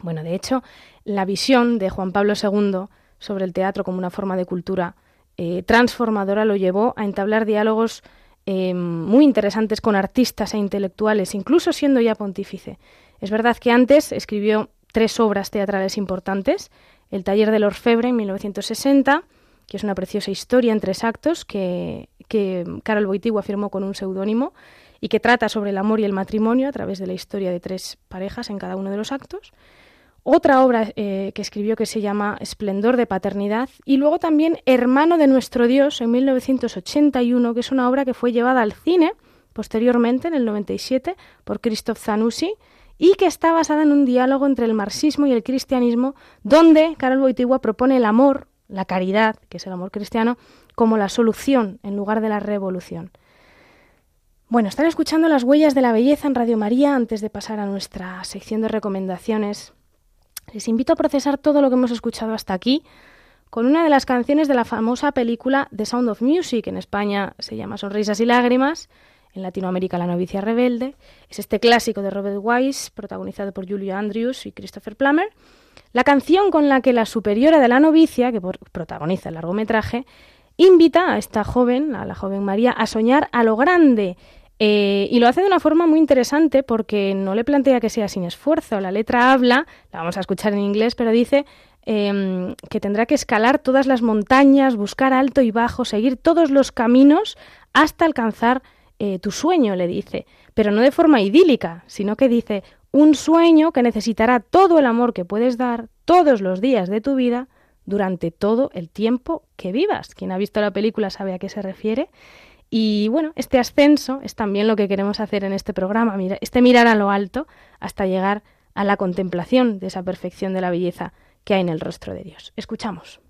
Bueno, de hecho, la visión de Juan Pablo II sobre el teatro como una forma de cultura eh, transformadora lo llevó a entablar diálogos eh, muy interesantes con artistas e intelectuales, incluso siendo ya pontífice. Es verdad que antes escribió tres obras teatrales importantes, El taller del orfebre en 1960, que es una preciosa historia en tres actos que, que Carol Boitigua firmó con un seudónimo y que trata sobre el amor y el matrimonio a través de la historia de tres parejas en cada uno de los actos. Otra obra eh, que escribió que se llama Esplendor de Paternidad y luego también Hermano de nuestro Dios en 1981, que es una obra que fue llevada al cine posteriormente, en el 97, por Christoph Zanussi y que está basada en un diálogo entre el marxismo y el cristianismo, donde Carol Boitigua propone el amor, la caridad, que es el amor cristiano, como la solución en lugar de la revolución. Bueno, están escuchando las huellas de la belleza en Radio María antes de pasar a nuestra sección de recomendaciones. Les invito a procesar todo lo que hemos escuchado hasta aquí con una de las canciones de la famosa película The Sound of Music. En España se llama Sonrisas y Lágrimas en Latinoamérica La novicia rebelde. Es este clásico de Robert Wise, protagonizado por Julia Andrews y Christopher Plummer. La canción con la que la superiora de la novicia, que protagoniza el largometraje, invita a esta joven, a la joven María, a soñar a lo grande. Eh, y lo hace de una forma muy interesante porque no le plantea que sea sin esfuerzo. La letra habla, la vamos a escuchar en inglés, pero dice em, que tendrá que escalar todas las montañas, buscar alto y bajo, seguir todos los caminos hasta alcanzar eh, tu sueño, le dice, pero no de forma idílica, sino que dice un sueño que necesitará todo el amor que puedes dar todos los días de tu vida durante todo el tiempo que vivas. Quien ha visto la película sabe a qué se refiere. Y bueno, este ascenso es también lo que queremos hacer en este programa, este mirar a lo alto hasta llegar a la contemplación de esa perfección de la belleza que hay en el rostro de Dios. Escuchamos.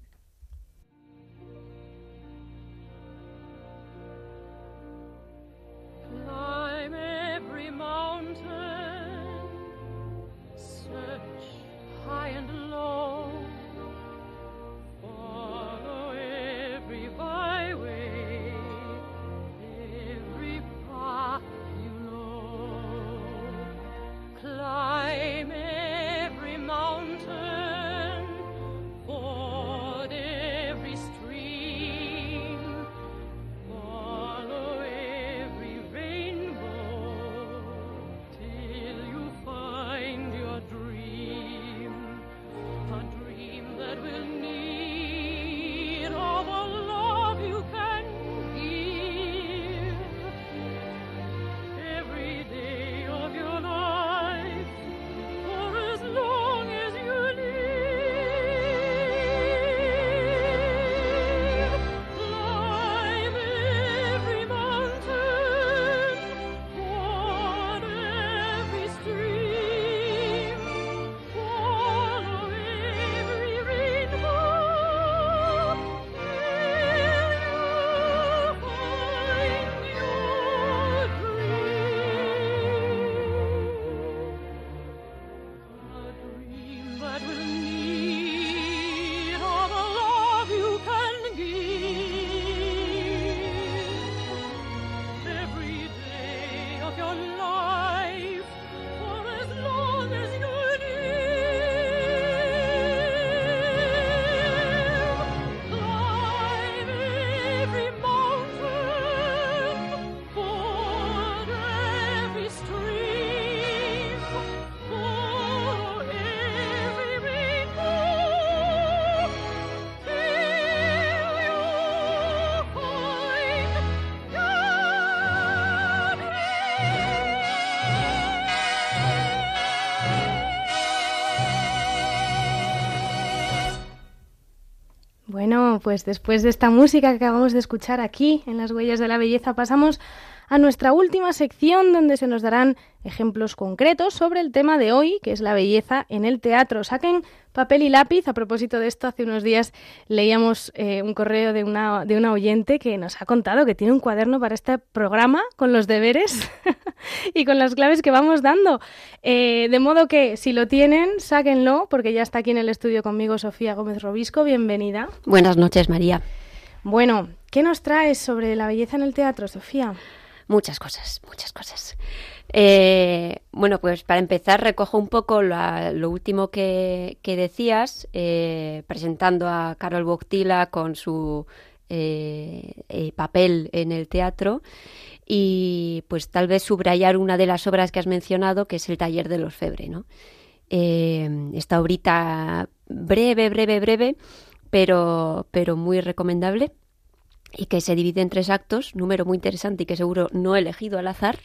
Pues después de esta música que acabamos de escuchar aquí en las huellas de la belleza, pasamos a nuestra última sección donde se nos darán ejemplos concretos sobre el tema de hoy, que es la belleza en el teatro. Saquen papel y lápiz. A propósito de esto, hace unos días leíamos eh, un correo de una, de una oyente que nos ha contado que tiene un cuaderno para este programa con los deberes y con las claves que vamos dando. Eh, de modo que si lo tienen, sáquenlo, porque ya está aquí en el estudio conmigo Sofía Gómez Robisco. Bienvenida. Buenas noches, María. Bueno, ¿qué nos traes sobre la belleza en el teatro, Sofía? Muchas cosas, muchas cosas. Eh, bueno, pues para empezar recojo un poco lo último que, decías, eh, presentando a Carol Boctila con su eh, papel en el teatro y pues tal vez subrayar una de las obras que has mencionado, que es el taller de los Febre, ¿no? esta obrita breve, breve, breve, pero, pero muy recomendable y que se divide en tres actos, número muy interesante y que seguro no he elegido al azar.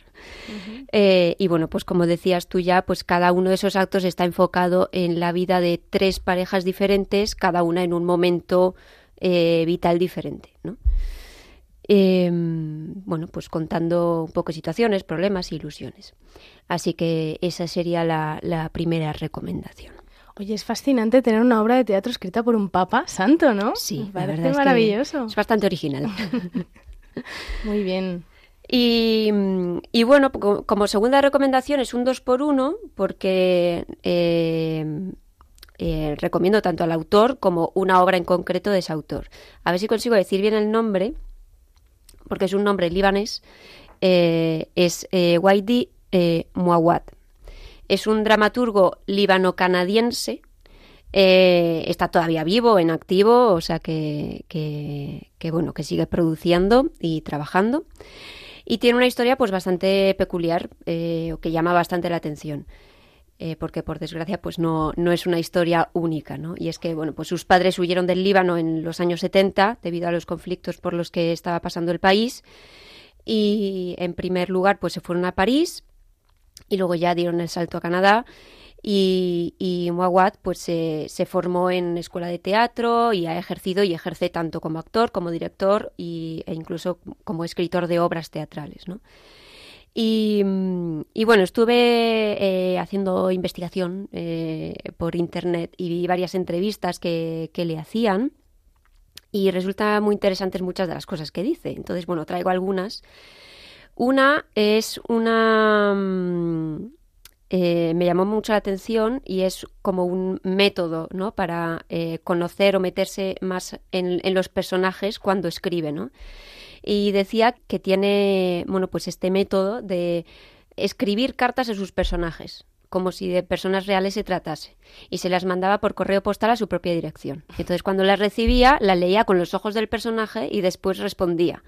Eh, y bueno, pues como decías tú ya, pues cada uno de esos actos está enfocado en la vida de tres parejas diferentes, cada una en un momento eh, vital diferente, ¿no? Em, bueno, pues contando un poco situaciones, problemas e ilusiones. Así que esa sería la primera recomendación. Oye, es fascinante tener una obra de teatro escrita por un papa santo, ¿no? Sí, Me parece maravilloso. Es, bastante original. Muy bien. Y, bueno, como segunda recomendación es un 2 por 1 porque eh, eh, recomiendo tanto al autor como una obra en concreto de ese autor. A ver si consigo decir bien el nombre, porque es un nombre libanés, eh, es Waidi Muawad es un dramaturgo líbano-canadiense. Eh, está todavía vivo, en activo, o sea que, que, bueno, que sigue produciendo y trabajando. Y tiene una historia pues bastante peculiar, eh, que llama bastante la atención. Eh, porque por desgracia pues no, no es una historia única, ¿no? Y es que, bueno, pues sus padres huyeron del Líbano en los años 70 debido a los conflictos por los que estaba pasando el país y en primer lugar pues se fueron a París y luego ya dieron el salto a Canadá y, y pues se, se, formó en escuela de teatro y ha ejercido y ejerce tanto como actor como director y, e incluso como escritor de obras teatrales, ¿no? Y, y, bueno, estuve eh, haciendo investigación eh, por internet y vi varias entrevistas que, que, le hacían y resulta muy interesantes muchas de las cosas que dice. Entonces, bueno, traigo algunas una es una... Mm, eh, me llamó mucho la atención y es como un método ¿no? para eh, conocer o meterse más en, los personajes cuando escribe. ¿no? Y decía que tiene bueno, pues este método de escribir cartas a sus personajes como si de personas reales se tratase, y se las mandaba por correo postal a su propia dirección. Entonces, cuando las recibía, la leía con los ojos del personaje y después respondía.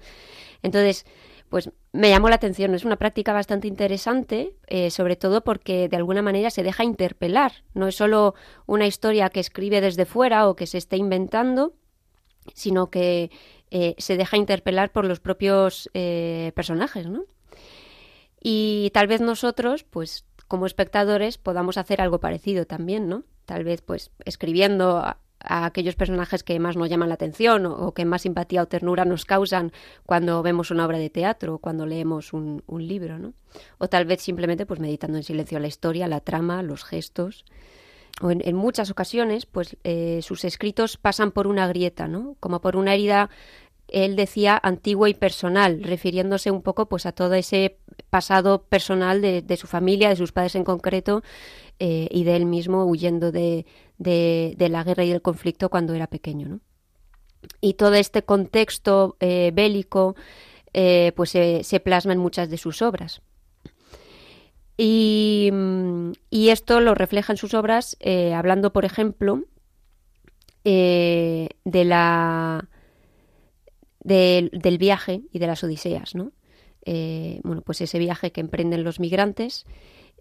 Entonces, pues me llamó la atención. Es una práctica bastante interesante, eh, sobre todo porque de alguna manera se deja interpelar. No es solo una historia que escribe desde fuera o que se esté inventando, sino que eh, se deja interpelar por los propios eh, personajes, ¿no? Y tal vez nosotros, pues como espectadores, podamos hacer algo parecido también, ¿no? Tal vez, pues, escribiendo a aquellos personajes que más nos llaman la atención o, que más simpatía o ternura nos causan cuando vemos una obra de teatro o cuando leemos un, libro, ¿no? O tal vez simplemente pues meditando en silencio la historia, la trama, los gestos. O en, muchas ocasiones, pues eh, sus escritos pasan por una grieta, ¿no? Como por una herida él decía antiguo y personal, refiriéndose un poco pues a todo ese pasado personal de, su familia, de sus padres en concreto, eh, y de él mismo huyendo de, de, la guerra y del conflicto cuando era pequeño. ¿no? Y todo este contexto eh, bélico eh, pues se, plasma en muchas de sus obras. Y, y, esto lo refleja en sus obras hablando, por ejemplo, de la del viaje y de las odiseas, ¿no? bueno, pues ese viaje que emprenden los migrantes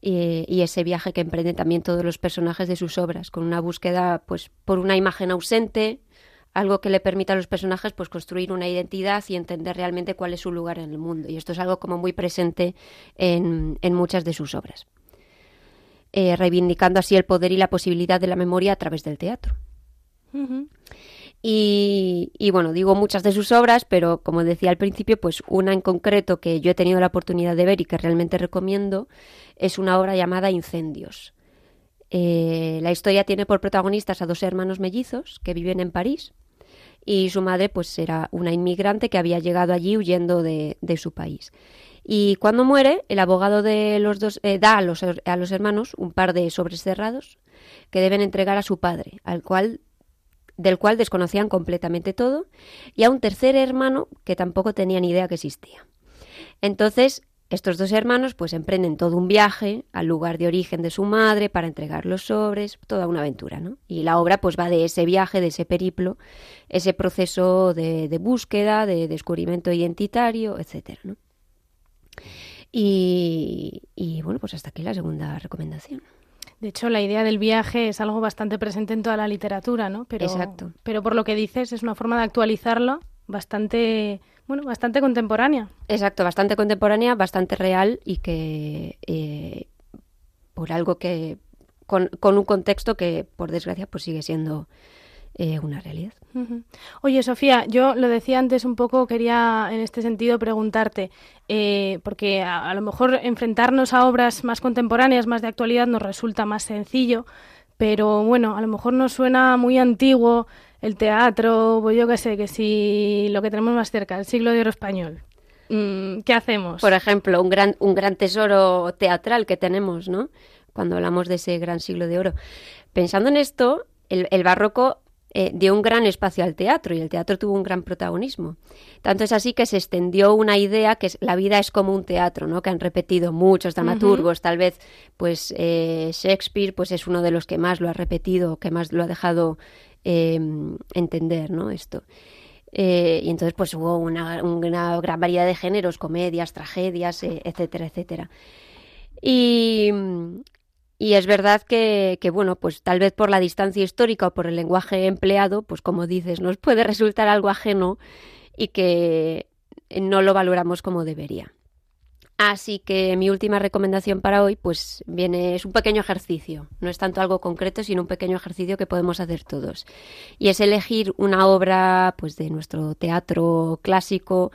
y, ese viaje que emprenden también todos los personajes de sus obras, con una búsqueda pues por una imagen ausente, algo que le permita a los personajes pues construir una identidad y entender realmente cuál es su lugar en el mundo. Y esto es algo como muy presente en, en muchas de sus obras, eh, reivindicando así el poder y la posibilidad de la memoria a través del teatro. Y, bueno, digo muchas de sus obras, pero como decía al principio, pues una en concreto que yo he tenido la oportunidad de ver y que realmente recomiendo es una obra llamada Incendios. Eh, la historia tiene por protagonistas a dos hermanos mellizos que viven en París y su madre pues era una inmigrante que había llegado allí huyendo de, su país. Y cuando muere, el abogado de los dos eh, da a los, a los hermanos un par de sobres cerrados que deben entregar a su padre, al cual del cual desconocían completamente todo, y a un tercer hermano que tampoco tenía ni idea que existía. Entonces, estos dos hermanos pues emprenden todo un viaje al lugar de origen de su madre para entregar los sobres, toda una aventura, ¿no? Y la obra pues va de ese viaje, de ese periplo, ese proceso de, búsqueda, de descubrimiento identitario, etcétera, ¿no? Y, y bueno, pues hasta aquí la segunda recomendación. De hecho, la idea del viaje es algo bastante presente en toda la literatura, ¿no? Pero, Exacto. Pero por lo que dices, es una forma de actualizarlo bastante, bueno, bastante contemporánea. Exacto, bastante contemporánea, bastante real y que eh, por algo que con, con, un contexto que por desgracia pues sigue siendo eh, una realidad. Oye, Sofía, yo lo decía antes un poco, quería en este sentido preguntarte, eh, porque a, lo mejor enfrentarnos a obras más contemporáneas, más de actualidad, nos resulta más sencillo, pero bueno, a lo mejor nos suena muy antiguo el teatro, pues yo qué sé, que si lo que tenemos más cerca, el siglo de oro español. Mm, ¿Qué hacemos? Por ejemplo, un gran, un gran tesoro teatral que tenemos, ¿no? Cuando hablamos de ese gran siglo de oro. Pensando en esto, el, el barroco eh, dio un gran espacio al teatro y el teatro tuvo un gran protagonismo. Tanto es así que se extendió una idea que la vida es como un teatro, ¿no? que han repetido muchos dramaturgos, tal vez pues eh, Shakespeare pues es uno de los que más lo ha repetido, que más lo ha dejado em, entender ¿no? esto. Eh, y entonces pues hubo una, una, gran variedad de géneros, comedias, tragedias, etcétera, etcétera. Y, y es verdad que, bueno, pues tal vez por la distancia histórica o por el lenguaje empleado, pues como dices, nos puede resultar algo ajeno y que no lo valoramos como debería. Así que mi última recomendación para hoy, pues viene, es un pequeño ejercicio. No es tanto algo concreto, sino un pequeño ejercicio que podemos hacer todos. Y es elegir una obra, pues, de nuestro teatro clásico,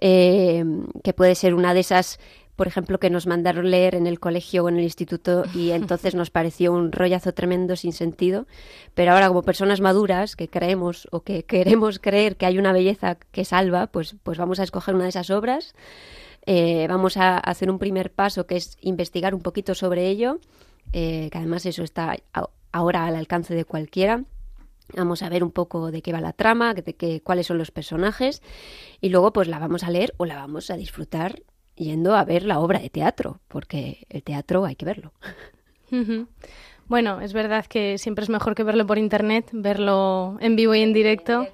eh, que puede ser una de esas por ejemplo, que nos mandaron leer en el colegio o en el instituto y entonces nos pareció un rollazo tremendo sin sentido. Pero ahora, como personas maduras que creemos o que queremos creer que hay una belleza que salva, pues, pues vamos a escoger una de esas obras. Eh, vamos a hacer un primer paso que es investigar un poquito sobre ello, eh, que además eso está ahora al alcance de cualquiera. Vamos a ver un poco de qué va la trama, de qué, cuáles son los personajes y luego pues la vamos a leer o la vamos a disfrutar yendo a ver la obra de teatro, porque el teatro hay que verlo. Bueno, es verdad que siempre es mejor que verlo por internet, verlo en vivo y en directo,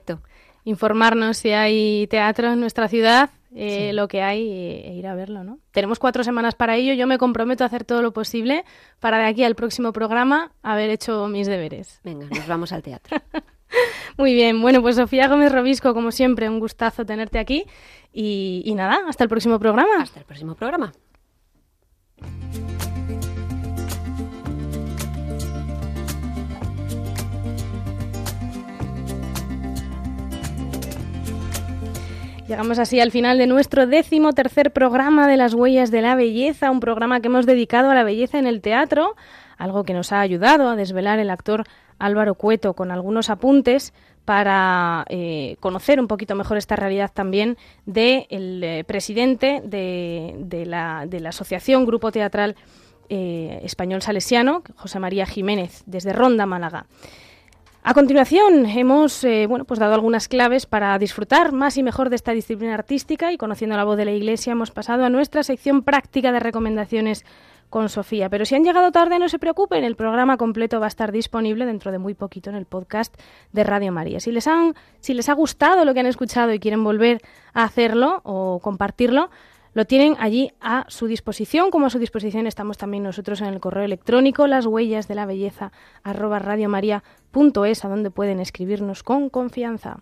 informarnos si hay teatro en nuestra ciudad, eh, lo que hay e ir a verlo, ¿no? Tenemos cuatro semanas para ello. Yo me comprometo a hacer todo lo posible para de aquí al próximo programa haber hecho mis deberes. Venga, nos vamos al teatro. Muy bien, bueno, pues Sofía Gómez Robisco, como siempre, un gustazo tenerte aquí. Y, nada, hasta el próximo programa. Hasta el próximo programa. Llegamos así al final de nuestro décimo tercer programa de las huellas de la belleza, un programa que hemos dedicado a la belleza en el teatro, algo que nos ha ayudado a desvelar el actor Álvaro Cueto con algunos apuntes para eh, conocer un poquito mejor esta realidad también del eh, presidente de, la, Asociación Grupo Teatral eh, Español Salesiano, José María Jiménez, desde Ronda, Málaga. A continuación, hemos bueno, pues dado algunas claves para disfrutar más y mejor de esta disciplina artística y conociendo la voz de la Iglesia hemos pasado a nuestra sección práctica de recomendaciones con Sofía. Pero si han llegado tarde, no se preocupen, el programa completo va a estar disponible dentro de muy poquito en el podcast de Radio María. Si les, han, si les ha gustado lo que han escuchado y quieren volver a hacerlo o compartirlo, lo tienen allí a su disposición, como a su disposición estamos también nosotros en el correo electrónico las huellas de la belleza arroba radiomaria.es, a donde pueden escribirnos con confianza.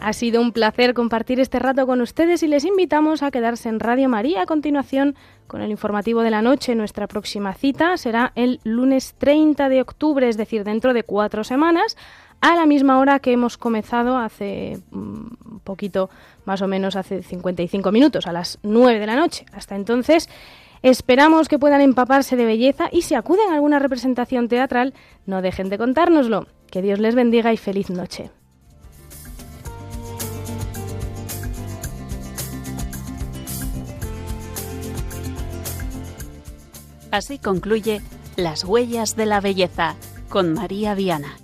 Ha sido un placer compartir este rato con ustedes y les invitamos a quedarse en Radio María a continuación con el informativo de la noche. Nuestra próxima cita será el lunes 30 de octubre, es decir, dentro de cuatro semanas, a la misma hora que hemos comenzado hace un mm, poquito, más o menos hace 55 minutos, a las 9 de la noche. Hasta entonces, esperamos que puedan empaparse de belleza y si acuden a alguna representación teatral, no dejen de contárnoslo. Que Dios les bendiga y feliz noche. Así concluye Las huellas de la belleza con María Viana.